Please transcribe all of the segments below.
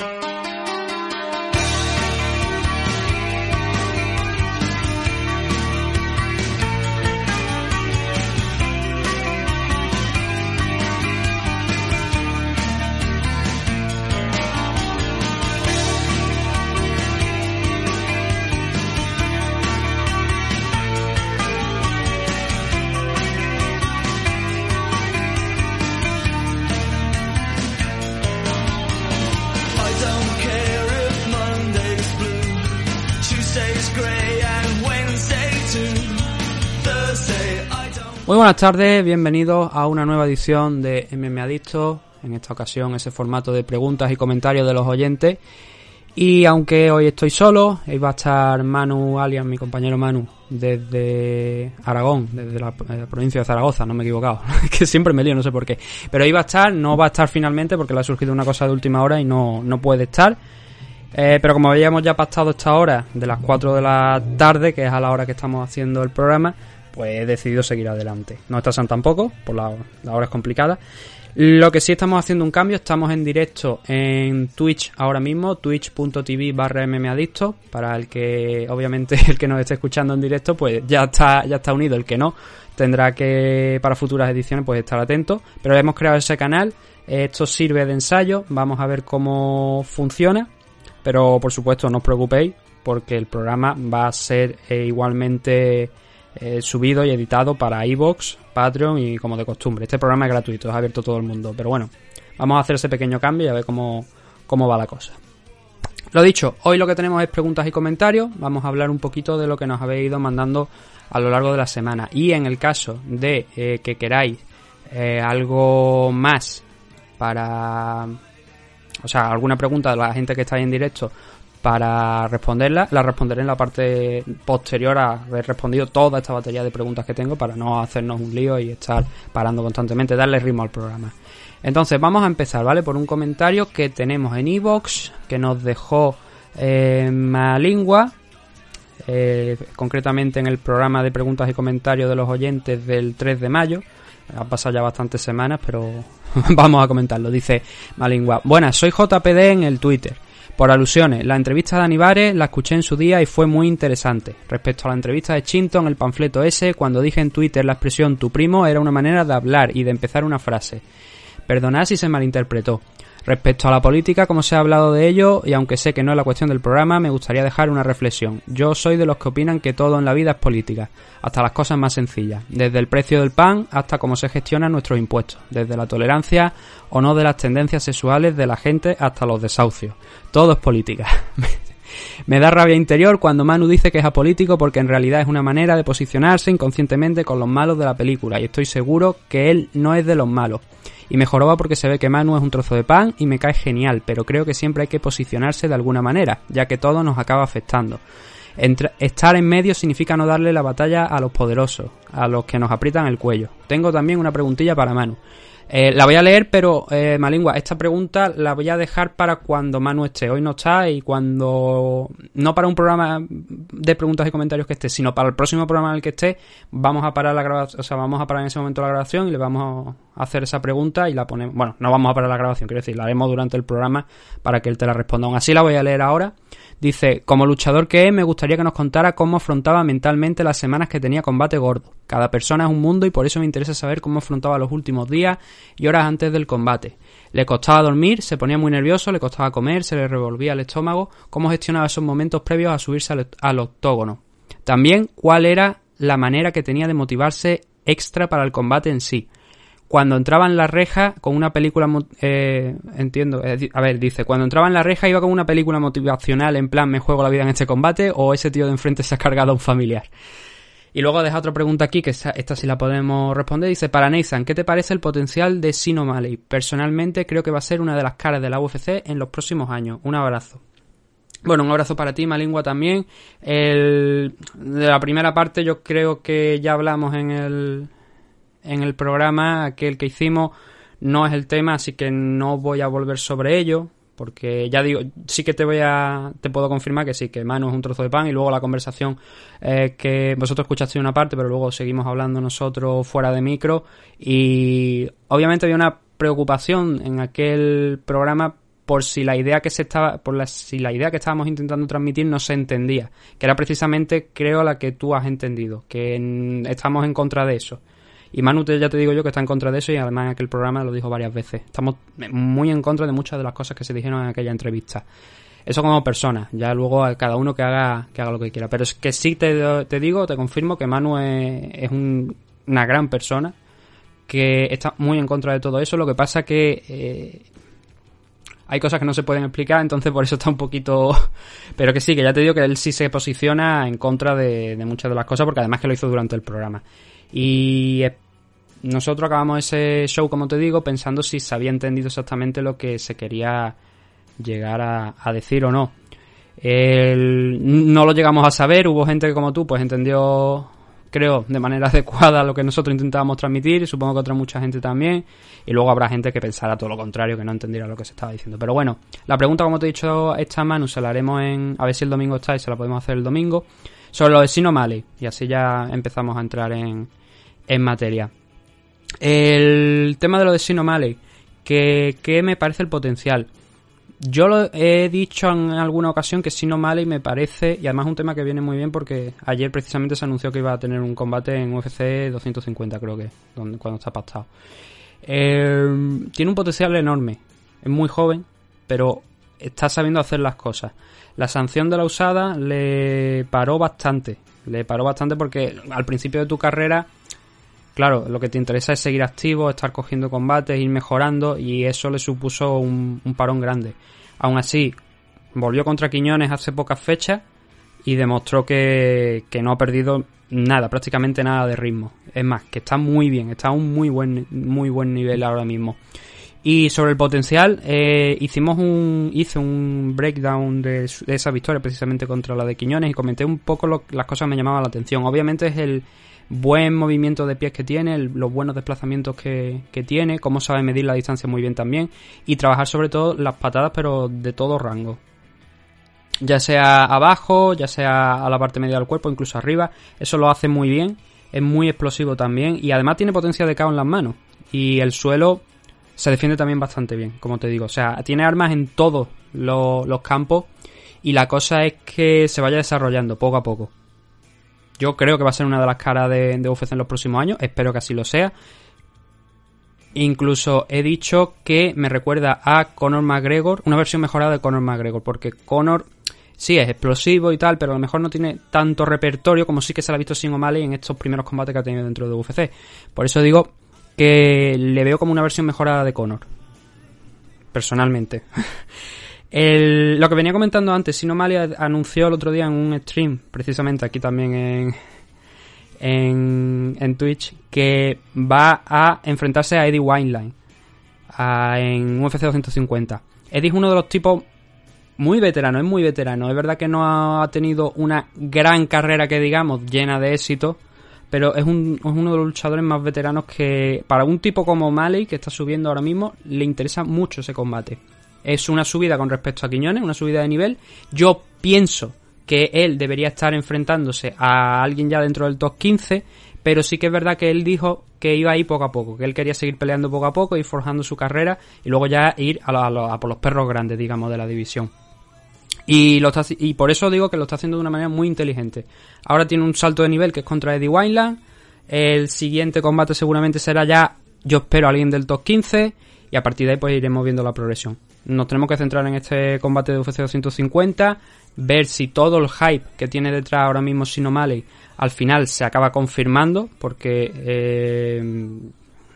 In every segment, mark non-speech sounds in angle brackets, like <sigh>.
you buenas tardes, bienvenidos a una nueva edición de MM Adicto. En esta ocasión ese formato de preguntas y comentarios de los oyentes. Y aunque hoy estoy solo, ahí va a estar Manu alias, mi compañero Manu, desde Aragón, desde la, eh, provincia de Zaragoza, no me he equivocado, <laughs> que siempre me lío, no sé por qué. Pero ahí va a estar, no va a estar finalmente porque le ha surgido una cosa de última hora y no, no puede estar. Eh, pero como habíamos ya pactado esta hora, de las 4 de la tarde, que es a la hora que estamos haciendo el programa, pues he decidido seguir adelante. No está San tampoco, por la, la hora es complicada. Lo que sí estamos haciendo un cambio, estamos en directo en Twitch ahora mismo, twitch.tv barra mmadicto, para el que, obviamente, <laughs> el que nos esté escuchando en directo, pues ya está, ya está unido, el que no, tendrá que, para futuras ediciones, pues estar atento. Pero hemos creado ese canal, esto sirve de ensayo, vamos a ver cómo funciona, pero por supuesto no os preocupéis, porque el programa va a ser eh, igualmente eh, subido y editado para iVoox, Patreon y como de costumbre. Este programa es gratuito, es abierto a todo el mundo. Pero bueno, vamos a hacer ese pequeño cambio y a ver cómo, cómo va la cosa. Lo dicho, hoy lo que tenemos es preguntas y comentarios. Vamos a hablar un poquito de lo que nos habéis ido mandando a lo largo de la semana. Y en el caso de eh, que queráis eh, algo más para... O sea, alguna pregunta de la gente que está en directo para responderla, la responderé en la parte posterior a haber respondido toda esta batería de preguntas que tengo para no hacernos un lío y estar parando constantemente, darle ritmo al programa. Entonces vamos a empezar, ¿vale? Por un comentario que tenemos en Evox, que nos dejó eh, Malingua, eh, concretamente en el programa de preguntas y comentarios de los oyentes del 3 de mayo. Han pasado ya bastantes semanas, pero <laughs> vamos a comentarlo. Dice Malingua, buenas, soy JPD en el Twitter. Por alusiones, la entrevista de Aníbares la escuché en su día y fue muy interesante. Respecto a la entrevista de Chinton, el panfleto ese, cuando dije en Twitter la expresión tu primo era una manera de hablar y de empezar una frase. Perdonad si se malinterpretó. Respecto a la política, como se ha hablado de ello, y aunque sé que no es la cuestión del programa, me gustaría dejar una reflexión. Yo soy de los que opinan que todo en la vida es política, hasta las cosas más sencillas, desde el precio del pan hasta cómo se gestionan nuestros impuestos, desde la tolerancia o no de las tendencias sexuales de la gente hasta los desahucios. Todo es política. <laughs> Me da rabia interior cuando Manu dice que es apolítico porque en realidad es una manera de posicionarse inconscientemente con los malos de la película y estoy seguro que él no es de los malos. Y me joroba porque se ve que Manu es un trozo de pan y me cae genial, pero creo que siempre hay que posicionarse de alguna manera, ya que todo nos acaba afectando. Estar en medio significa no darle la batalla a los poderosos, a los que nos aprietan el cuello. Tengo también una preguntilla para Manu. Eh, la voy a leer, pero eh, Malingua, esta pregunta la voy a dejar para cuando Manu esté. Hoy no está y cuando. No para un programa de preguntas y comentarios que esté, sino para el próximo programa en el que esté, vamos a parar la grabación. O sea, vamos a parar en ese momento la grabación y le vamos a hacer esa pregunta y la ponemos. Bueno, no vamos a parar la grabación, quiero decir, la haremos durante el programa para que él te la responda. Aún así, la voy a leer ahora. Dice, como luchador que es, me gustaría que nos contara cómo afrontaba mentalmente las semanas que tenía combate gordo. Cada persona es un mundo y por eso me interesa saber cómo afrontaba los últimos días y horas antes del combate. Le costaba dormir, se ponía muy nervioso, le costaba comer, se le revolvía el estómago, cómo gestionaba esos momentos previos a subirse al, octógono. También cuál era la manera que tenía de motivarse extra para el combate en sí. Cuando entraba en la reja con una película, eh, entiendo, a ver, dice, cuando entraba en la reja iba con una película motivacional en plan me juego la vida en este combate o ese tío de enfrente se ha cargado a un familiar. Y luego deja otra pregunta aquí, que esta, esta sí la podemos responder. Dice, para Nathan, ¿qué te parece el potencial de Sino O'Malley? Personalmente creo que va a ser una de las caras de la UFC en los próximos años. Un abrazo. Bueno, un abrazo para ti, Malingua también. El, de la primera parte yo creo que ya hablamos en el, en el programa, aquel que hicimos, no es el tema, así que no voy a volver sobre ello. Porque ya digo, sí que te voy a. Te puedo confirmar que sí, que Manu es un trozo de pan y luego la conversación eh, que vosotros escuchasteis una parte, pero luego seguimos hablando nosotros fuera de micro. Y obviamente había una preocupación en aquel programa por si la idea que se estaba, por la, si la idea que estábamos intentando transmitir no se entendía, que era precisamente, creo, la que tú has entendido, que estamos en contra de eso. Y Manu, ya te digo yo que está en contra de eso y además en aquel programa lo dijo varias veces. Estamos muy en contra de muchas de las cosas que se dijeron en aquella entrevista. Eso como persona, ya luego a cada uno que haga, que haga lo que quiera. Pero es que sí te, te digo, te confirmo que Manu es, una gran persona, que está muy en contra de todo eso. Lo que pasa que eh, hay cosas que no se pueden explicar, entonces por eso está un poquito... <laughs> Pero que sí, que ya te digo que él sí se posiciona en contra de, de muchas de las cosas, porque además que lo hizo durante el programa. Y nosotros acabamos ese show, como te digo, pensando si se había entendido exactamente lo que se quería llegar a, decir o no. no lo llegamos a saber, hubo gente que como tú pues entendió, creo, de manera <laughs> adecuada lo que nosotros intentábamos transmitir, y supongo que otra mucha gente también, y luego habrá gente que pensara todo lo contrario, que no entendiera lo que se estaba diciendo. Pero bueno, la pregunta, como te he dicho, esta Manu, se la haremos en, a ver si el domingo está y se la podemos hacer el domingo, sobre lo de Sino Mali, y así ya empezamos a entrar en, en materia. El tema de lo de Sinomale, que, que me parece el potencial. Yo lo he dicho en alguna ocasión que Sinomale me parece, y además un tema que viene muy bien porque ayer precisamente se anunció que iba a tener un combate en UFC 250, creo que, donde, cuando está pactado. Eh, tiene un potencial enorme, es muy joven, pero está sabiendo hacer las cosas. La sanción de la usada le paró bastante, le paró bastante porque al principio de tu carrera claro, lo que te interesa es seguir activo, estar cogiendo combates, ir mejorando y eso le supuso un, parón grande. Aún así, volvió contra Quiñones hace pocas fechas y demostró que, no ha perdido nada, prácticamente nada de ritmo. Es más, que está muy bien, está a un muy buen, muy buen nivel ahora mismo. Y sobre el potencial, eh, hicimos un, hice un breakdown de, esa victoria precisamente contra la de Quiñones y comenté un poco las cosas que me llamaban la atención. Obviamente es el, buen movimiento de pies que tiene, los buenos desplazamientos que, tiene, cómo sabe medir la distancia muy bien también y trabajar sobre todo las patadas pero de todo rango. Ya sea abajo, ya sea a la parte media del cuerpo, incluso arriba, eso lo hace muy bien, es muy explosivo también y además tiene potencia de KO en las manos y el suelo se defiende también bastante bien, como te digo, o sea, tiene armas en todos los, campos y la cosa es que se vaya desarrollando poco a poco. Yo creo que va a ser una de las caras de, UFC en los próximos años. Espero que así lo sea. Incluso he dicho que me recuerda a Conor McGregor, una versión mejorada de Conor McGregor, porque Conor sí es explosivo y tal, pero a lo mejor no tiene tanto repertorio como sí que se le ha visto sin O'Malley en estos primeros combates que ha tenido dentro de UFC. Por eso digo que le veo como una versión mejorada de Conor. Personalmente. <laughs> lo que venía comentando antes, Sinomalia anunció el otro día en un stream, precisamente aquí también en, en, en Twitch, que va a enfrentarse a Eddie Wineline en UFC 250. Eddie es uno de los tipos muy veterano, es muy veterano. Es verdad que no ha tenido una gran carrera que digamos llena de éxito, pero es, un, uno de los luchadores más veteranos que para un tipo como Malley, que está subiendo ahora mismo, le interesa mucho ese combate. Es una subida con respecto a Quiñones, una subida de nivel. Yo pienso que él debería estar enfrentándose a alguien ya dentro del top 15, pero sí que es verdad que él dijo que iba a ir poco a poco, que él quería seguir peleando poco a poco, ir forjando su carrera y luego ya ir a, por los perros grandes, digamos, de la división. Y, lo y por eso digo que lo está haciendo de una manera muy inteligente. Ahora tiene un salto de nivel que es contra Eddie Wineland. El siguiente combate seguramente será ya, yo espero, alguien del top 15. Y a partir de ahí pues iremos viendo la progresión nos tenemos que centrar en este combate de UFC 250, ver si todo el hype que tiene detrás ahora mismo Sinomale al final se acaba confirmando, porque eh,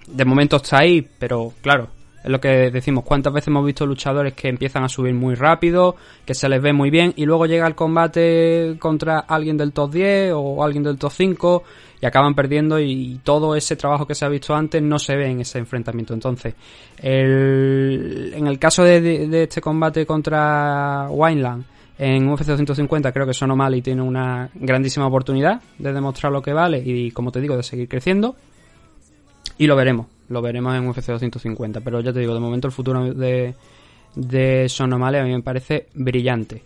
de momento está ahí, pero claro, lo que decimos, cuántas veces hemos visto luchadores que empiezan a subir muy rápido, que se les ve muy bien, y luego llega el combate contra alguien del top 10 o alguien del top 5 y acaban perdiendo y todo ese trabajo que se ha visto antes no se ve en ese enfrentamiento. Entonces, en el caso de, este combate contra Wineland en UFC 250 creo que Sonomali tiene una grandísima oportunidad de demostrar lo que vale y como te digo de seguir creciendo y lo veremos, lo veremos en UFC 250, pero ya te digo, de momento el futuro de, de Sonomali a mí me parece brillante.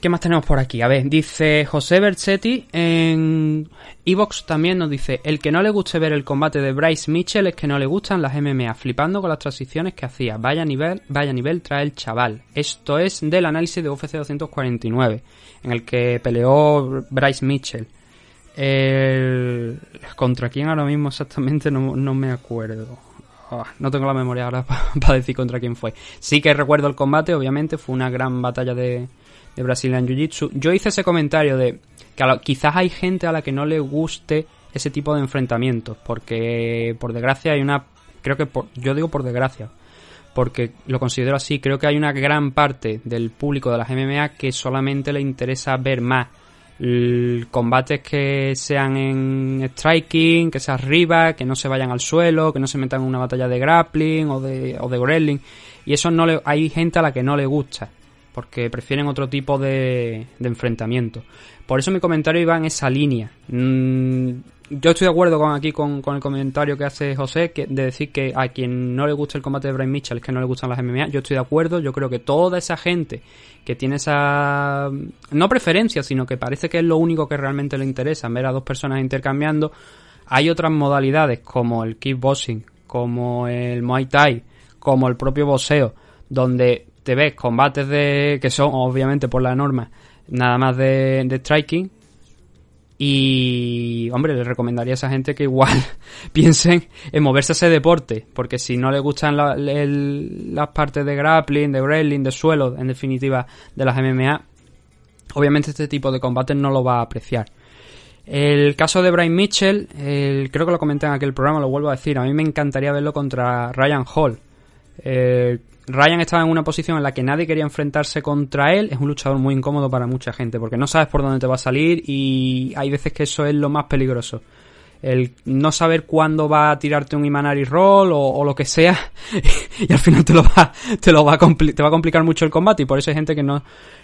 ¿Qué más tenemos por aquí? A ver, dice José Berchetti en Evox también nos dice, el que no le guste ver el combate de Bryce Mitchell es que no le gustan las MMA, flipando con las transiciones que hacía. Vaya nivel, vaya nivel trae el chaval. Esto es del análisis de UFC 249, en el que peleó Bryce Mitchell. El... ¿Contra quién ahora mismo exactamente? No, no me acuerdo. Ah, no tengo la memoria ahora <laughs> para decir contra quién fue. Sí que recuerdo el combate, obviamente, fue una gran batalla de, de Brazilian Jiu-Jitsu. Yo hice ese comentario de que quizás hay gente a la que no le guste ese tipo de enfrentamientos, porque por desgracia hay una, creo que por, yo digo por desgracia, porque lo considero así, creo que hay una gran parte del público de las MMA que solamente le interesa ver más combates que sean en striking, que sea arriba, que no se vayan al suelo, que no se metan en una batalla de grappling o de, o de grappling. Y eso no le, hay gente a la que no le gusta, porque prefieren otro tipo de, de enfrentamiento. Por eso mi comentario iba en esa línea. Mm, yo estoy de acuerdo con aquí con, el comentario que hace José que, de decir que a quien no le gusta el combate de Brian Mitchell es que no le gustan las MMA. Yo estoy de acuerdo. Yo creo que toda esa gente que tiene esa no preferencia, sino que parece que es lo único que realmente le interesa ver a dos personas intercambiando. Hay otras modalidades como el kickboxing, como el Muay Thai, como el propio boxeo, donde te ves combates de que son obviamente por la norma nada más de, de striking y, hombre, le recomendaría a esa gente que igual <laughs> piensen en moverse a ese deporte, porque si no le gustan las partes de grappling, de wrestling, de suelo, en definitiva, de las MMA, obviamente este tipo de combates no lo va a apreciar. El caso de Brian Mitchell, creo que lo comenté en aquel programa, lo vuelvo a decir, a mí me encantaría verlo contra Ryan Hall. Eh, Ryan estaba en una posición en la que nadie quería enfrentarse contra él. Es un luchador muy incómodo para mucha gente porque no sabes por dónde te va a salir y hay veces que eso es lo más peligroso. El no saber cuándo va a tirarte un Imanari Roll o, lo que sea <laughs> y al final te lo va, te lo va a, te va a complicar mucho el combate y por eso hay gente que no,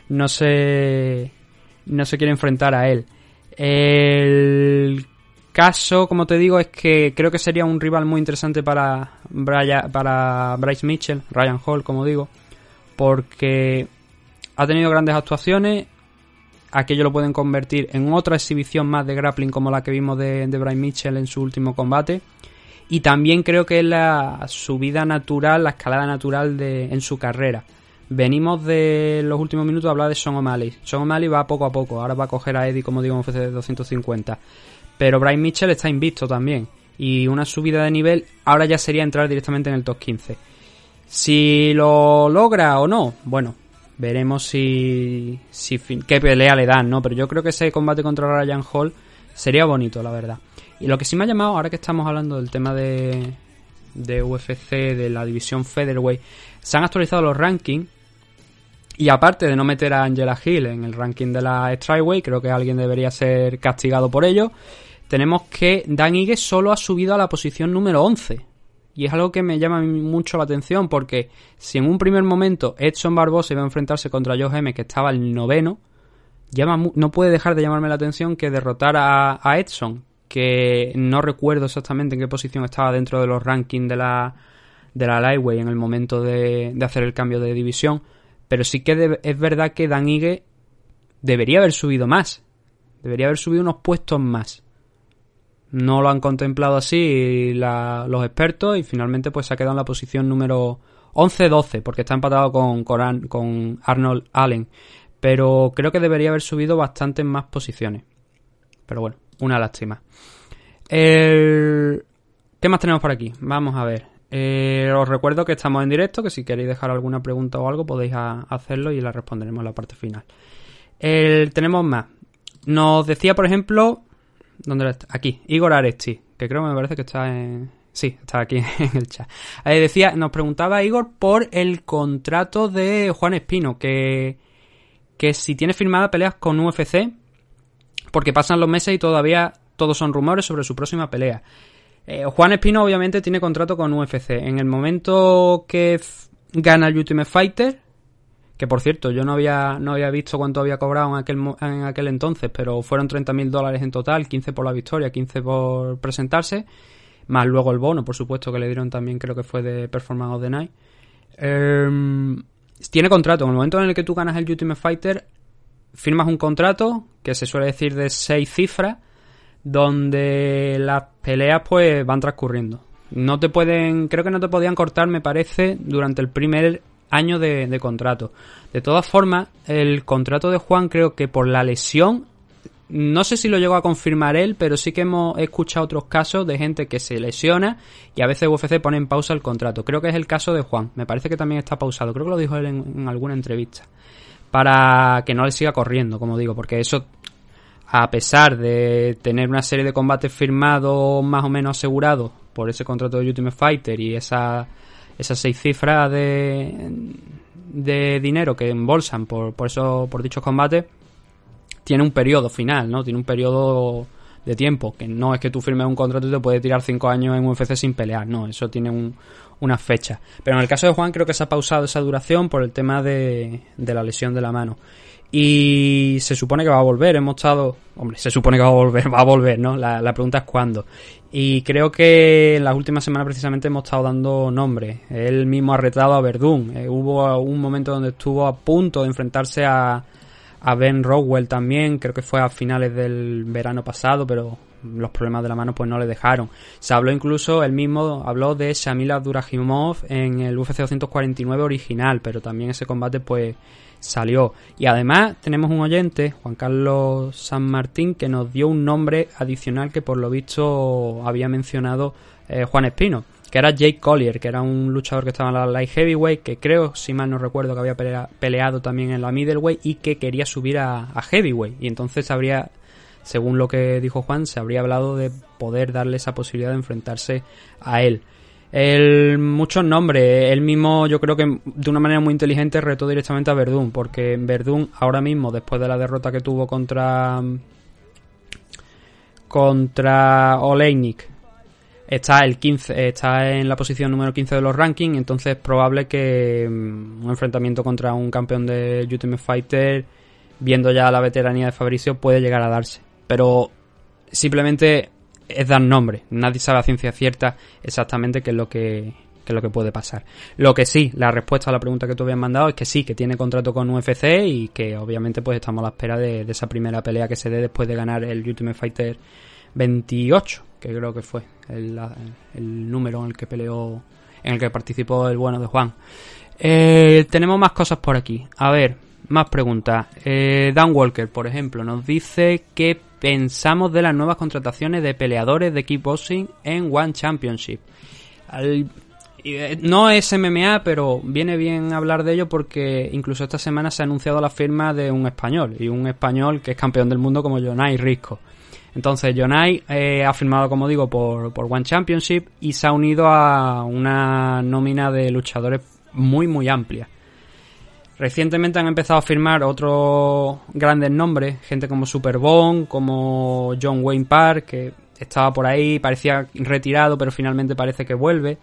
no se, no se quiere enfrentar a él. Caso, como te digo, es que creo que sería un rival muy interesante para, para Bryce Mitchell, Ryan Hall, como digo, porque ha tenido grandes actuaciones. Aquello lo pueden convertir en otra exhibición más de grappling como la que vimos de, de Bryce Mitchell en su último combate. Y también creo que es la subida natural, la escalada natural de, en su carrera. Venimos de los últimos minutos a hablar de Son O'Malley. Son O'Malley va poco a poco, ahora va a coger a Eddie, como digo, en UFC 250. Pero Brian Mitchell está invisto también. Y una subida de nivel ahora ya sería entrar directamente en el top 15. Si lo logra o no, bueno, veremos si, si qué pelea le dan, ¿no? Pero yo creo que ese combate contra Ryan Hall sería bonito, la verdad. Y lo que sí me ha llamado, ahora que estamos hablando del tema de, de UFC, de la división Featherweight, se han actualizado los rankings. Y aparte de no meter a Angela Hill en el ranking de la Strikeway, creo que alguien debería ser castigado por ello tenemos que Dan Ige solo ha subido a la posición número 11. Y es algo que me llama mucho la atención porque si en un primer momento Edson Barbosa iba a enfrentarse contra Joe M, que estaba el noveno, llama, no puede dejar de llamarme la atención que derrotar a, Edson, que no recuerdo exactamente en qué posición estaba dentro de los rankings de la, de la Lightway en el momento de, hacer el cambio de división, pero sí que es verdad que Dan Ige debería haber subido más, debería haber subido unos puestos más no lo han contemplado así los expertos y finalmente pues se ha quedado en la posición número 11-12 porque está empatado con, con Arnold Allen. Pero creo que debería haber subido bastantes más posiciones. Pero bueno, una lástima. ¿Qué más tenemos por aquí? Vamos a ver. Eh, os recuerdo que estamos en directo, que si queréis dejar alguna pregunta o algo podéis hacerlo y la responderemos en la parte final. tenemos más. Nos decía, por ejemplo, ¿Dónde está? Aquí, Igor Aresti, que creo que me parece que está en... Sí, está aquí <laughs> en el chat. decía, nos preguntaba Igor por el contrato de Juan Espino, que, que si tiene firmada peleas con UFC, porque pasan los meses y todavía todos son rumores sobre su próxima pelea. Eh, Juan Espino obviamente tiene contrato con UFC. En el momento que gana el Ultimate Fighter, que por cierto, yo no había, no había visto cuánto había cobrado en aquel, en aquel entonces, pero fueron 30.000 dólares en total, 15 por la victoria, 15 por presentarse, más luego el bono, por supuesto, que le dieron también, creo que fue de Performance of the Night. Em, tiene contrato, en el momento en el que tú ganas el Ultimate Fighter, firmas un contrato que se suele decir de seis cifras, donde las peleas pues van transcurriendo. No te pueden, creo que no te podían cortar, me parece, durante el primer año de, de contrato. De todas formas, el contrato de Juan creo que por la lesión no sé si lo llegó a confirmar él, pero sí que hemos escuchado otros casos de gente que se lesiona y a veces UFC pone en pausa el contrato. Creo que es el caso de Juan. Me parece que también está pausado. Creo que lo dijo él en, alguna entrevista. Para que no le siga corriendo, como digo, porque eso, a pesar de tener una serie de combates firmados más o menos asegurados por ese contrato de Ultimate Fighter y esa, esas seis cifras de, de dinero que embolsan por, por, eso, por dichos combates, tiene un periodo final, ¿no? Tiene un periodo de tiempo, que no es que tú firmes un contrato y te puedes tirar cinco años en UFC sin pelear, no, eso tiene un, una fecha. Pero en el caso de Juan creo que se ha pausado esa duración por el tema de, de la lesión de la mano. Y se supone que va a volver, hemos estado... Hombre, se supone que va a volver, <laughs> va a volver, ¿no? La, la pregunta es cuándo. Y creo que en las últimas semanas precisamente hemos estado dando nombres. Él mismo ha retado a Verdún. Eh, hubo un momento donde estuvo a punto de enfrentarse a, a Ben Rowell también, creo que fue a finales del verano pasado, pero los problemas de la mano pues no le dejaron. Se habló incluso, él mismo habló de Shamil Abdurahimov en el UFC 249 original, pero también ese combate pues salió. Y además tenemos un oyente, Juan Carlos San Martín, que nos dio un nombre adicional que por lo visto había mencionado eh, Juan Espino que era Jake Collier, que era un luchador que estaba en la light heavyweight, que creo, si mal no recuerdo, que había peleado también en la middleweight y que quería subir a, heavyweight. Y entonces habría, según lo que dijo Juan, se habría hablado de poder darle esa posibilidad de enfrentarse a él. El, muchos nombres, él mismo yo creo que de una manera muy inteligente retó directamente a Verdún, porque Verdún ahora mismo, después de la derrota que tuvo contra contra Oleinik está el 15, está en la posición número 15 de los rankings, entonces es probable que mm, un enfrentamiento contra un campeón de Ultimate Fighter, viendo ya la veteranía de Fabricio, puede llegar a darse. Pero simplemente es dar nombre, nadie sabe a ciencia cierta exactamente qué es lo que es lo que puede pasar. Lo que sí, la respuesta a la pregunta que tú habías mandado es que sí, que tiene contrato con UFC y que obviamente pues estamos a la espera de, de esa primera pelea que se dé después de ganar el Ultimate Fighter 28 que creo que fue el, número en el que peleó, en el que participó el bueno de Juan. Eh, tenemos más cosas por aquí. A ver, más preguntas. Eh, Dan Walker, por ejemplo, nos dice que pensamos de las nuevas contrataciones de peleadores de kickboxing en One Championship. Eh, no es MMA, pero viene bien hablar de ello porque incluso esta semana se ha anunciado la firma de un español, y un español que es campeón del mundo como Jonai Risco. Entonces, Jonai eh, ha firmado, como digo, por, por One Championship y se ha unido a una nómina de luchadores muy, muy amplia. Recientemente han empezado a firmar otros grandes nombres, gente como Superbone, como John Wayne Park, que estaba por ahí, parecía retirado, pero finalmente parece que vuelve.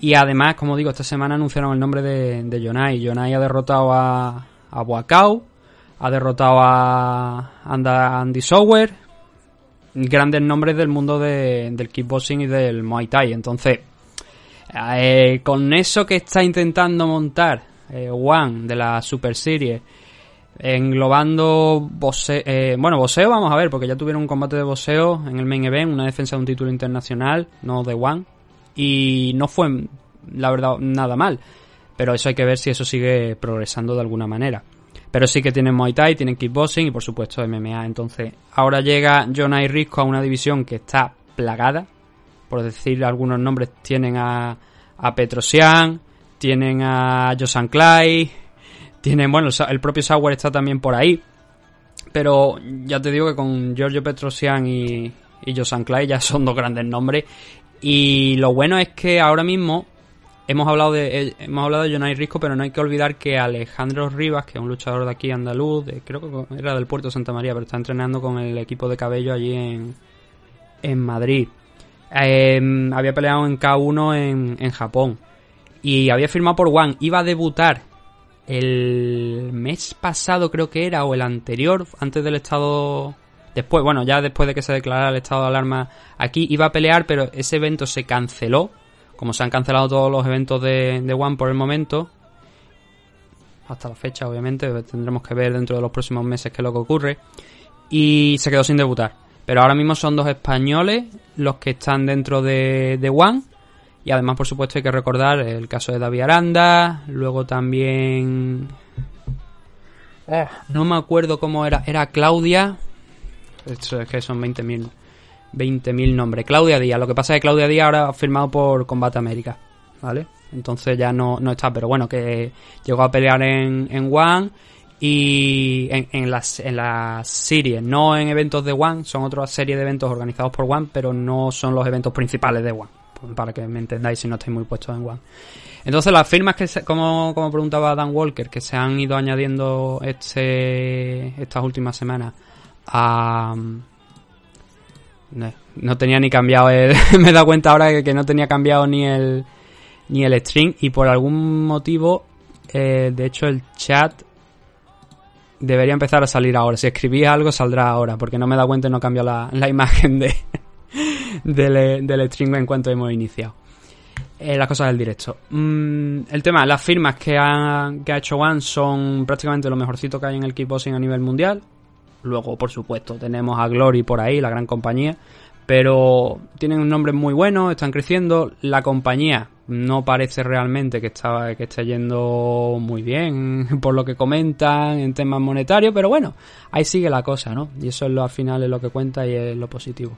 Y además, como digo, esta semana anunciaron el nombre de, de. Jonai ha derrotado a, a Wakao, ha derrotado a Andy Sower, grandes nombres del mundo del kickboxing y del Muay Thai. Entonces, eh, con eso que está intentando montar eh, One de la Super Series, englobando boxeo, eh, bueno, boxeo vamos a ver, porque ya tuvieron un combate de boxeo en el main event, una defensa de un título internacional, no de One, y no fue, la verdad, nada mal. Pero eso hay que ver si eso sigue progresando de alguna manera. Pero sí que tienen Muay Thai, tienen kickboxing y por supuesto MMA. Entonces, ahora llega Jonah y Risco a una división que está plagada. Por decir algunos nombres, tienen a, a Petrosian, tienen a Josan Clay, tienen, bueno, el propio Sauer está también por ahí. Pero ya te digo que con Giorgio Petrosian y, y Josan Clay ya <laughs> son dos grandes nombres. Y lo bueno es que ahora mismo Hemos hablado de eh, hemos hablado de Jonay Risco, pero no hay que olvidar que Alejandro Rivas, que es un luchador de aquí andaluz, creo que era del puerto de Santa María, pero está entrenando con el equipo de cabello allí en, en Madrid. Em, había peleado en K1 en, en Japón y había firmado por One. Iba a debutar el mes pasado, creo que era, o el anterior, antes del estado. Después, bueno, ya después de que se declarara el estado de alarma aquí, iba a pelear, pero ese evento se canceló como se han cancelado todos los eventos de, One por el momento, hasta la fecha, obviamente. Tendremos que ver dentro de los próximos meses qué es lo que ocurre. Y se quedó sin debutar. Pero ahora mismo son dos españoles los que están dentro de, de One. Y además, por supuesto, hay que recordar el caso de David Aranda. Luego también. Ah, no me acuerdo cómo era. Era Claudia. Esto es que son 20.000 20.000 nombres. Claudia Díaz. Lo que pasa es que Claudia Díaz ahora ha firmado por Combate América. ¿Vale? Entonces ya no, no está. Pero bueno, que llegó a pelear en, en One y en, en, las, en las series, no en eventos de One, son otra serie de eventos organizados por One, pero no son los eventos principales de One, para que me entendáis si no estáis muy puestos en One. Entonces las firmas que, se, como, como preguntaba Dan Walker, que se han ido añadiendo este estas últimas semanas a... No, no tenía ni cambiado <laughs> me he dado cuenta ahora que, que no tenía cambiado ni el ni el string y por algún motivo eh, de hecho el chat debería empezar a salir ahora. Si escribís algo, saldrá ahora, porque no me da cuenta y no cambio la, <laughs> la imagen de, del, del stream en cuanto hemos iniciado. Eh, las cosas del directo. Mm, el tema, las firmas que ha, que ha hecho One son prácticamente lo mejorcito que hay en el kickboxing a nivel mundial. Luego, por supuesto, tenemos a Glory por ahí, la gran compañía. Pero tienen un nombre muy bueno, están creciendo. La compañía no parece realmente que, está, que esté yendo muy bien <laughs> por lo que comentan en temas monetarios, pero bueno, ahí sigue la cosa, ¿no? Y eso es lo, al final es lo que cuenta y es lo positivo.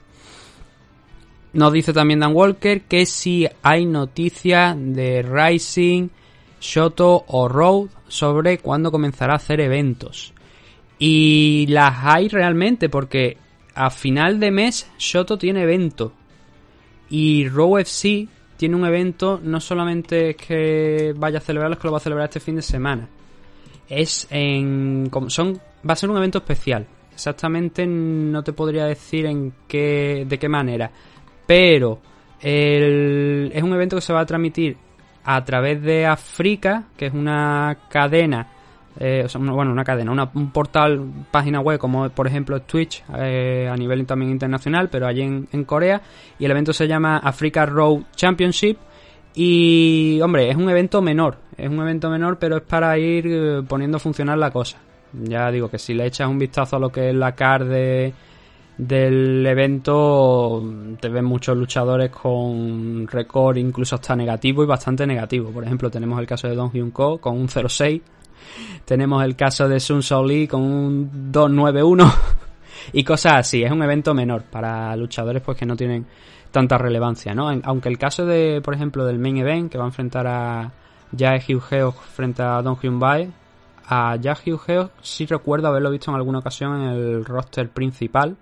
Nos dice también Dan Walker que si hay noticias de Rising, Shoto o Road sobre cuándo comenzará a hacer eventos. Y las hay realmente porque a final de mes Shoto tiene evento. Y Row FC tiene un evento, no solamente es que vaya a celebrarlo, es que lo va a celebrar este fin de semana. Es en. Son, va a ser un evento especial. Exactamente no te podría decir en qué. de qué manera. Pero es un evento que se va a transmitir a través de Africa, que es una cadena eh, o sea, bueno, una cadena, una, un portal, página web como por ejemplo Twitch eh, a nivel también internacional, pero allí en, Corea. Y el evento se llama Africa Road Championship. Y, hombre, es un evento menor, es un evento menor, pero es para ir eh, poniendo a funcionar la cosa. Ya digo que si le echas un vistazo a lo que es la card de, del evento, te ven muchos luchadores con récord incluso hasta negativo y bastante negativo. Por ejemplo, tenemos el caso de Don Hyun Ko con un 0-6 tenemos el caso de Sun Lee con un 291 <laughs> y cosas así. Es un evento menor para luchadores pues que no tienen tanta relevancia, ¿no? Aunque el caso de, por ejemplo, del main event que va a enfrentar a Jae Hugh frente a Don Hyun Bae, a Jae Hugh sí recuerdo haberlo visto en alguna ocasión en el roster principal.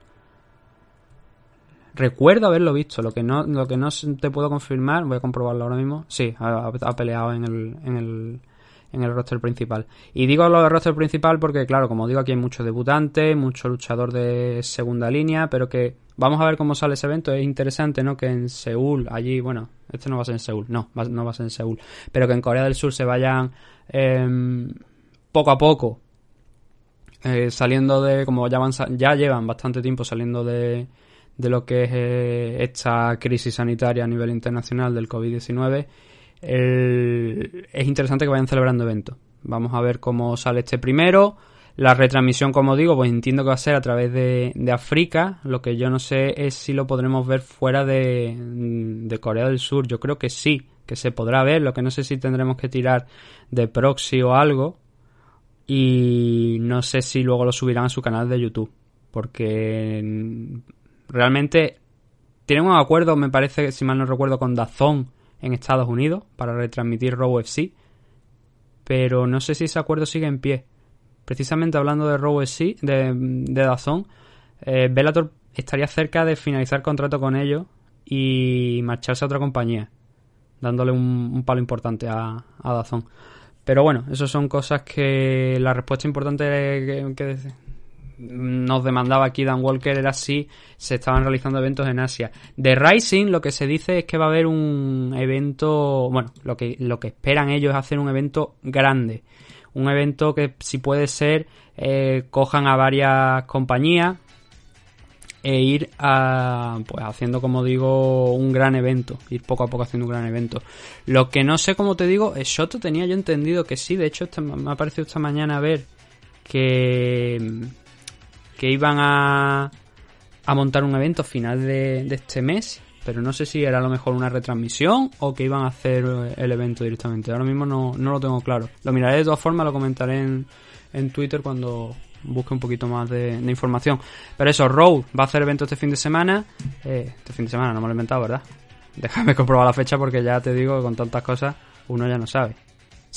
Recuerdo haberlo visto, lo que no, lo que no te puedo confirmar, voy a comprobarlo ahora mismo. Sí, ha, peleado en el, en el en el roster principal. Y digo lo del roster principal porque, claro, como digo, aquí hay muchos debutantes, mucho luchador de segunda línea, pero que vamos a ver cómo sale ese evento. Es interesante, ¿no? Que en Seúl, allí, bueno, este no va a ser en Seúl, no, no va a ser en Seúl, pero que en Corea del Sur se vayan eh, poco a poco eh, saliendo de, como ya, van, ya llevan bastante tiempo saliendo de, de lo que es eh, esta crisis sanitaria a nivel internacional del COVID-19 es interesante que vayan celebrando eventos. Vamos a ver cómo sale este primero. La retransmisión, como digo, pues entiendo que va a ser a través de, de África. Lo que yo no sé es si lo podremos ver fuera de, de, Corea del Sur. Yo creo que sí, que se podrá ver. Lo que no sé si tendremos que tirar de proxy o algo. Y no sé si luego lo subirán a su canal de YouTube. Porque realmente tienen un acuerdo, me parece, si mal no recuerdo, con Dazón en Estados Unidos para retransmitir Raw FC, pero no sé si ese acuerdo sigue en pie. Precisamente hablando de Raw FC, de, de Dazón, eh, Bellator estaría cerca de finalizar contrato con ellos y marcharse a otra compañía, dándole un, palo importante a, a Dazón. Pero bueno, eso son cosas que la respuesta importante que, que, nos demandaba aquí Dan Walker era si se estaban realizando eventos en Asia. De Rising lo que se dice es que va a haber un evento, bueno, lo que, lo que esperan ellos es hacer un evento grande. Un evento que si puede ser, eh, cojan a varias compañías. e ir a, pues haciendo, como digo, un gran evento, ir poco a poco haciendo un gran evento. Lo que no sé, como te digo, Shoto tenía yo entendido que sí, de hecho me ha parecido esta mañana ver que, que iban a, a montar un evento final de, de este mes pero no sé si era a lo mejor una retransmisión o que iban a hacer el evento directamente. Ahora mismo no, no lo tengo claro. Lo miraré de todas formas, lo comentaré en, en Twitter cuando busque un poquito más de, información. Pero eso, Road va a hacer evento este fin de semana. Eh, este fin de semana, no me lo he inventado, ¿verdad? <laughs> Déjame comprobar la fecha porque ya te digo que con tantas cosas uno ya no sabe.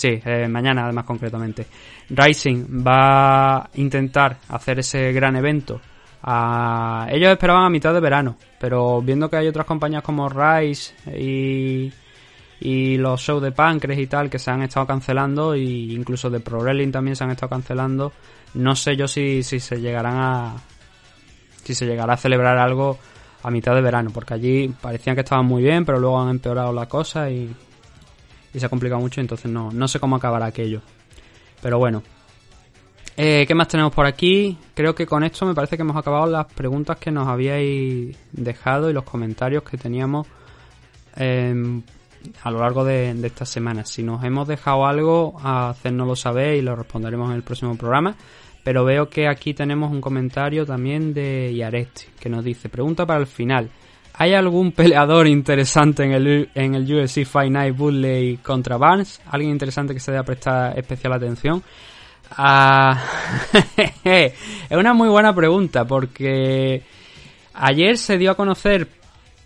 Sí, eh, mañana además concretamente. Rising va a intentar hacer ese gran evento ellos esperaban a mitad de verano, pero viendo que hay otras compañías como Rise y, y los shows de Pancres y tal que se han estado cancelando, e incluso de Pro Wrestling también se han estado cancelando, no sé yo si, si se llegarán a. si se llegará a celebrar algo a mitad de verano, porque allí parecían que estaban muy bien, pero luego han empeorado la cosa y, y se ha complicado mucho, entonces no, no sé cómo acabará aquello. Pero bueno, eh, ¿Qué más tenemos por aquí? Creo que con esto me parece que hemos acabado las preguntas que nos habíais dejado y los comentarios que teníamos em, a lo largo de, esta semana. Si nos hemos dejado algo, hacérnoslo saber y lo responderemos en el próximo programa. Pero veo que aquí tenemos un comentario también de Yaresti que nos dice: Pregunta para el final. ¿Hay algún peleador interesante en el, en el UFC Fight Night Bulley contra Barnes? ¿Alguien interesante que se deba prestar especial atención? Ah, <laughs> es una muy buena pregunta porque ayer se dio a conocer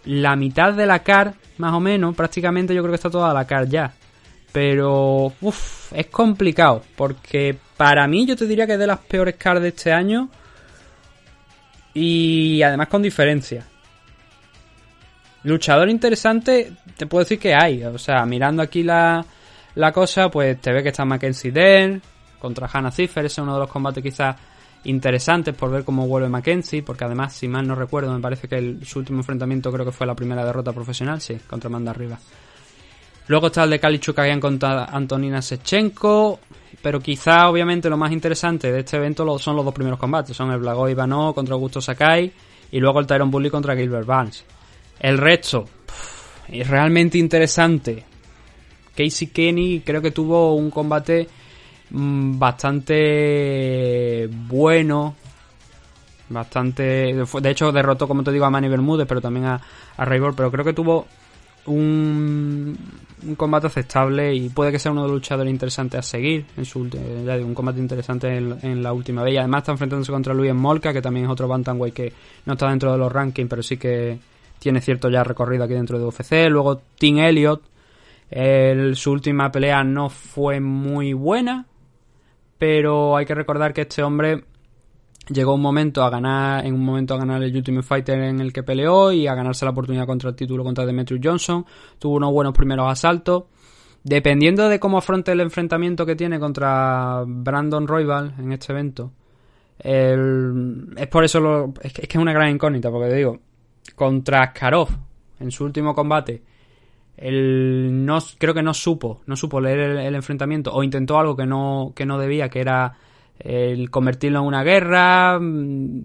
la mitad de la CAR, más o menos, prácticamente yo creo que está toda la CAR ya. Pero uf, es complicado porque para mí yo te diría que es de las peores CAR de este año y además con diferencia. Luchador interesante, te puedo decir que hay. O sea, mirando aquí la, la cosa, pues te ve que está Mackenzie Dern, contra Hannah Ziffer. Ese es uno de los combates quizás interesantes por ver cómo vuelve Mackenzie, porque además, si mal no recuerdo, me parece que su último enfrentamiento creo que fue la primera derrota profesional, sí, contra Manda Arriba. Luego está el de Kali Chukagian contra Antonina Sechenko, pero quizá obviamente lo más interesante de este evento son los dos primeros combates, son el Blago Ivanov contra Augusto Sakai y luego el Tyron Bully contra Gilbert Barnes. El resto, es realmente interesante. Casey Kenny creo que tuvo un combate Mm, bastante bueno. Bastante. De hecho, derrotó, como te digo, a Manny Bermúdez, pero también a, a Pero creo que tuvo un, combate aceptable y puede que sea uno de los luchadores interesantes a seguir. En su, ya digo, un combate interesante en, la última vez. Además está enfrentándose contra Luis Molca, que también es otro Bantamweight que no está dentro de los rankings, pero sí que tiene cierto ya recorrido aquí dentro de UFC. Luego Tim Elliott. su última pelea no fue muy buena, pero hay que recordar que este hombre llegó un momento a ganar, en un momento a ganar el Ultimate Fighter en el que peleó y a ganarse la oportunidad contra el título contra Demetrius Johnson. Tuvo unos buenos primeros asaltos. Dependiendo de cómo afronte el enfrentamiento que tiene contra Brandon Royval en este evento, es por eso lo, es, que, es una gran incógnita, porque te digo, contra Karov en su último combate. Él no, creo que no supo, no supo leer el, enfrentamiento o intentó algo que no, que no debía, que era el convertirlo en una guerra, mm,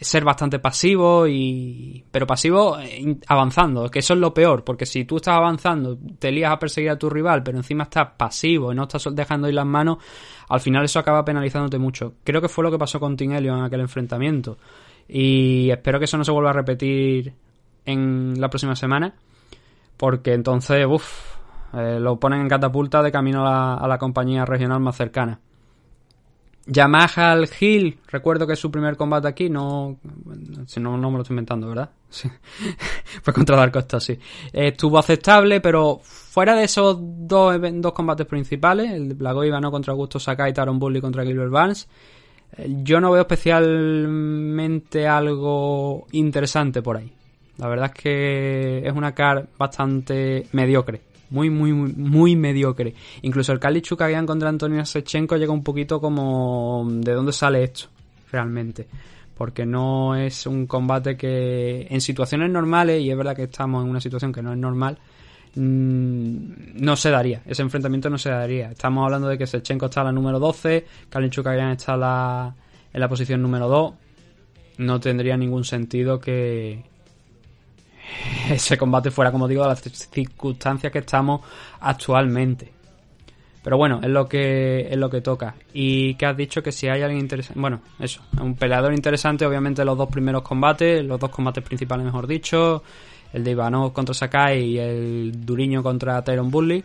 ser bastante pasivo y pero pasivo eh, avanzando, que eso es lo peor, porque si tú estás avanzando, te lías a perseguir a tu rival, pero encima estás pasivo y no estás dejando ir las manos, al final eso acaba penalizándote mucho. Creo que fue lo que pasó con Tinelio en aquel enfrentamiento y espero que eso no se vuelva a repetir en la próxima semana porque entonces, uff, eh, lo ponen en catapulta de camino a la, compañía regional más cercana. Yamaha al Hill, recuerdo que es su primer combate aquí, no, si no, no me lo estoy inventando, ¿verdad? <laughs> Sí. Fue contra Dark Costa, sí. estuvo aceptable, pero fuera de esos dos, dos combates principales, el de Blago no contra Augusto Sakai y Taron Bully contra Gilbert eh, yo no veo especialmente algo interesante por ahí. La verdad es que es una car bastante mediocre. Muy, muy, muy, muy mediocre. Incluso el Kalichu que habían contra Antonio Sechenko llega un poquito como de dónde sale esto, realmente. Porque no es un combate que en situaciones normales, y es verdad que estamos en una situación que no es normal, no se daría. Ese enfrentamiento no se daría. Estamos hablando de que Sechenko está en la número 12, Kalichu está la, en la posición número 2 no tendría ningún sentido que <laughs> ese combate fuera, como digo, a las circunstancias que estamos actualmente. Pero bueno, es lo que es lo que toca. Y que has dicho que si hay alguien interesante, bueno, eso, un peleador interesante, obviamente los dos primeros combates, los dos combates principales, mejor dicho, el de Ivanov contra Sakai y el Duriño contra Tyron Bully.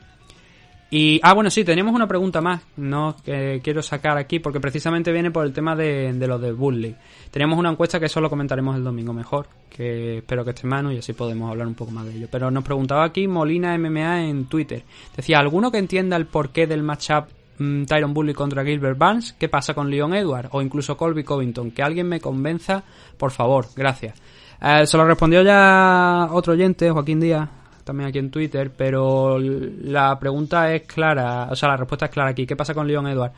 Y, ah, bueno, sí, tenemos una pregunta más, ¿no? Que quiero sacar aquí, porque precisamente viene por el tema de, de los de Bully. Tenemos una encuesta que eso lo comentaremos el domingo mejor, que espero que esté mano y así podemos hablar un poco más de ello. Pero nos preguntaba aquí Molina MMA en Twitter. Decía, ¿alguno que entienda el porqué del matchup mm, Tyron Bully contra Gilbert Barnes? ¿Qué pasa con Leon Edward? O incluso Colby Covington. Que alguien me convenza, por favor, gracias. Eh, se lo respondió ya otro oyente, Joaquín Díaz, también aquí en Twitter, pero la pregunta es clara, o sea, la respuesta es clara aquí. ¿Qué pasa con Leon Edward?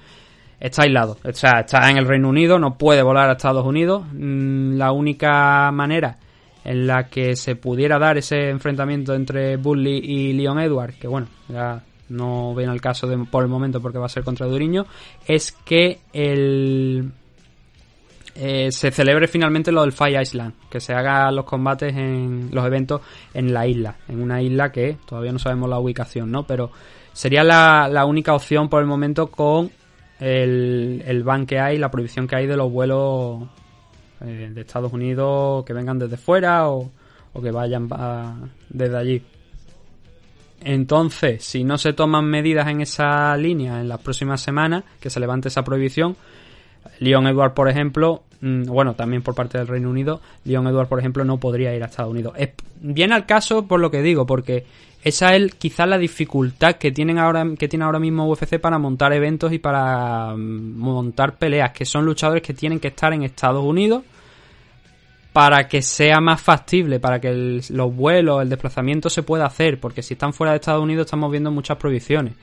Está aislado, o sea, está en el Reino Unido, no puede volar a Estados Unidos. Mm, la única manera en la que se pudiera dar ese enfrentamiento entre Bully y Leon Edward, que bueno, ya no viene al caso de, por el momento porque va a ser contra Duriño, es que el eh, se celebre finalmente lo del Fire Island, que se hagan los combates en los eventos en la isla, en una isla que todavía no sabemos la ubicación, ¿no? Pero sería la, única opción por el momento con el, el ban que hay, la prohibición que hay de los vuelos eh, de Estados Unidos que vengan desde fuera o, o que vayan desde allí. Entonces, si no se toman medidas en esa línea en las próximas semanas, que se levante esa prohibición, Leon Edward, por ejemplo, Mm, bueno, también por parte del Reino Unido, Leon Edward, por ejemplo, no podría ir a Estados Unidos. Es, viene al caso por lo que digo, porque esa es quizás la dificultad que tienen ahora que tiene ahora mismo UFC para montar eventos y para mm, montar peleas, que son luchadores que tienen que estar en Estados Unidos para que sea más factible, para que los vuelos, el desplazamiento se pueda hacer, porque si están fuera de Estados Unidos estamos viendo muchas prohibiciones.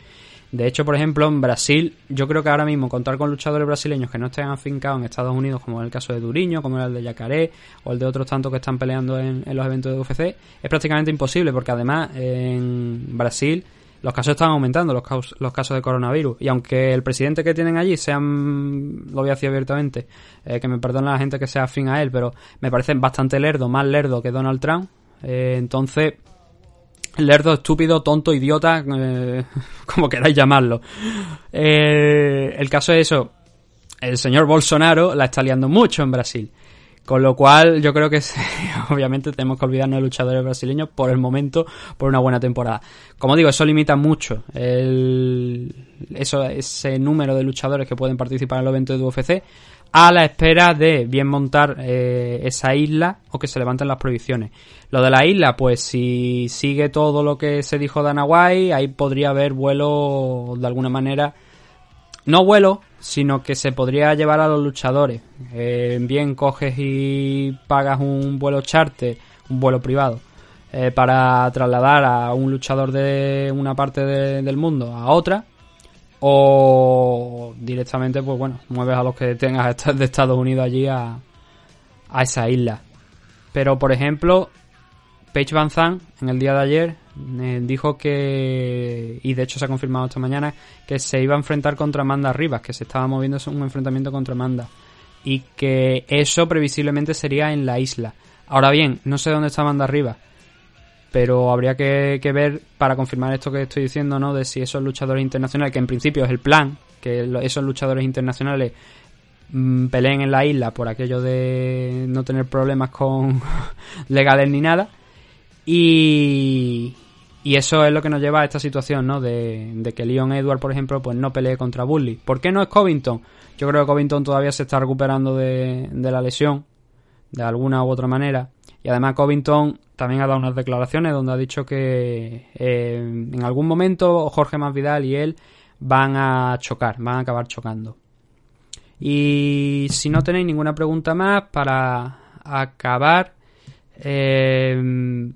De hecho, por ejemplo, en Brasil, yo creo que ahora mismo contar con luchadores brasileños que no estén afincados en Estados Unidos, como es el caso de Duriño, como era el de Yacaré, o el de otros tantos que están peleando en, los eventos de UFC, es prácticamente imposible, porque además en Brasil los casos están aumentando, los, los casos de coronavirus. Y aunque el presidente que tienen allí sean, lo voy a decir abiertamente, eh, que me perdone la gente que sea afín a él, pero me parece bastante lerdo, más lerdo que Donald Trump. Eh, entonces, lerdo, estúpido, tonto, idiota, eh, <laughs> como queráis llamarlo. Eh, el caso es eso, el señor Bolsonaro la está liando mucho en Brasil. Con lo cual, yo creo que <laughs> obviamente tenemos que olvidarnos de luchadores brasileños por el momento, por una buena temporada. Como digo, eso limita mucho el, ese número de luchadores que pueden participar en el evento de UFC a la espera de bien montar eh, esa isla o que se levanten las prohibiciones. Lo de la isla, pues si sigue todo lo que se dijo de Anahuay, ahí podría haber vuelo de alguna manera, no vuelo, sino que se podría llevar a los luchadores. Eh, bien coges y pagas un vuelo charter, un vuelo privado, eh, para trasladar a un luchador de una parte del mundo a otra o directamente, pues bueno, mueves a los que tengas de Estados Unidos allí a, a esa isla. Pero, por ejemplo, Paige Van Zandt en el día de ayer eh, dijo que, y de hecho se ha confirmado esta mañana, que se iba a enfrentar contra Amanda Rivas, que se estaba moviendo un enfrentamiento contra Amanda. Y que eso previsiblemente sería en la isla. Ahora bien, no sé dónde está Amanda Rivas pero habría que, ver para confirmar esto que estoy diciendo, ¿no? De si esos luchadores internacionales, que en principio es el plan, que esos luchadores internacionales mm, peleen en la isla por aquello de no tener problemas con <laughs> legales ni nada. Y, y eso es lo que nos lleva a esta situación, ¿no? De, de, que Leon Edward, por ejemplo, pues no pelee contra Bully. ¿Por qué no es Covington? Yo creo que Covington todavía se está recuperando de, de la lesión, de alguna u otra manera. Y además Covington también ha dado unas declaraciones donde ha dicho que eh, en algún momento Jorge Masvidal y él van a chocar, van a acabar chocando. Y si no tenéis ninguna pregunta más, para acabar, eh,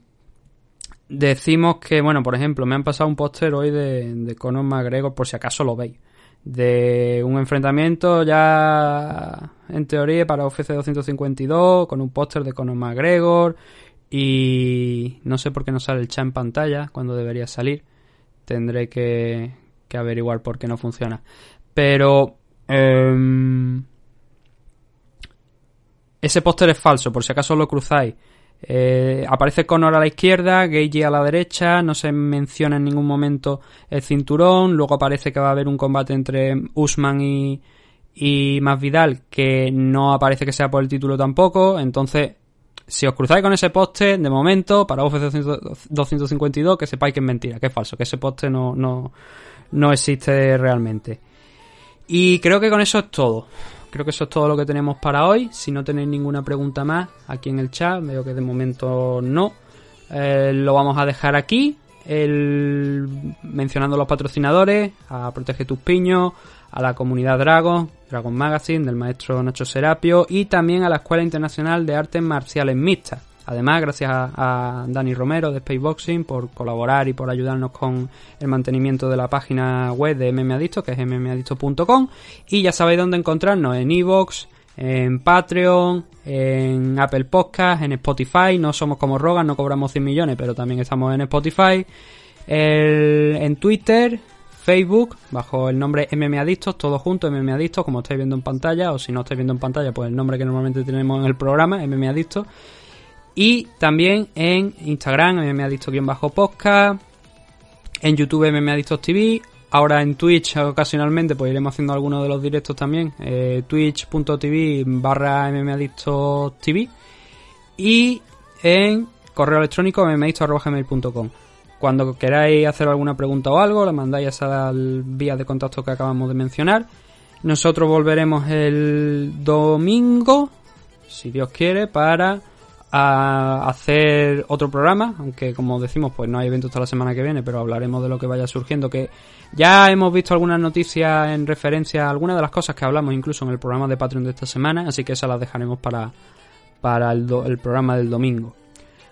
decimos que, bueno, por ejemplo, me han pasado un póster hoy de, de Conor McGregor, por si acaso lo veis, de un enfrentamiento ya en teoría para UFC 252, con un póster de Conor McGregor y no sé por qué no sale el chat en pantalla cuando debería salir. Tendré que, averiguar por qué no funciona. Pero... Em, ese póster es falso, por si acaso lo cruzáis. Eh, aparece Conor a la izquierda, Gage a la derecha, no se menciona en ningún momento el cinturón, luego aparece que va a haber un combate entre Usman y, y Masvidal que no aparece que sea por el título tampoco, entonces si os cruzáis con ese poste, de momento, para UFC 252, que sepáis que es mentira, que es falso, que ese poste no, no, no existe realmente. Y creo que con eso es todo. Creo que eso es todo lo que tenemos para hoy. Si no tenéis ninguna pregunta más aquí en el chat, veo que de momento no. Eh, lo vamos a dejar aquí. El, mencionando los patrocinadores, a Protege tus Piños, a la comunidad Dragon, Dragon Magazine, del maestro Nacho Serapio, y también a la Escuela Internacional de Artes Marciales Mixtas. Además, gracias a, Dani Romero de Spaceboxing por colaborar y por ayudarnos con el mantenimiento de la página web de MMAdicto, que es mmadicto.com. Y ya sabéis dónde encontrarnos en Evox, en Patreon, en Apple Podcast, en Spotify. No somos como Rogan, no cobramos 100 millones, pero también estamos en Spotify. en Twitter, Facebook, bajo el nombre MMAdictos, todo junto, MMAdictos, como estáis viendo en pantalla, o si no estáis viendo en pantalla, pues el nombre que normalmente tenemos en el programa, MMAdictos. Y también en Instagram, bajo podcast En YouTube, MMAdictos TV. Ahora en Twitch, ocasionalmente, pues iremos haciendo algunos de los directos también. Eh, Twitch.tv barra MMAdictos TV. Y en correo electrónico mmadictos.gmail.com. Cuando queráis hacer alguna pregunta o algo, la mandáis a la vía de contacto que acabamos de mencionar. Nosotros volveremos el domingo, si Dios quiere, para a hacer otro programa, aunque como decimos, pues no hay evento hasta la semana que viene, pero hablaremos de lo que vaya surgiendo, que ya hemos visto algunas noticias en referencia a algunas de las cosas que hablamos incluso en el programa de Patreon de esta semana, así que esas las dejaremos para, para el, el programa del domingo.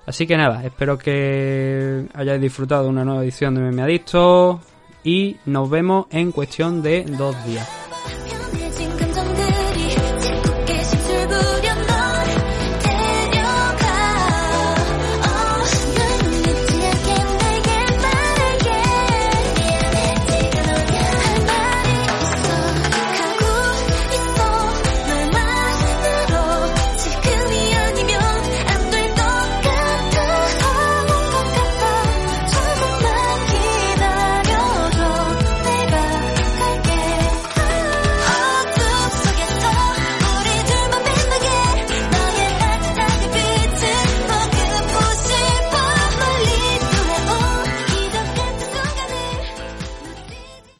Así que nada, espero que hayáis disfrutado de una nueva edición de Meme Adicto y nos vemos en cuestión de dos días.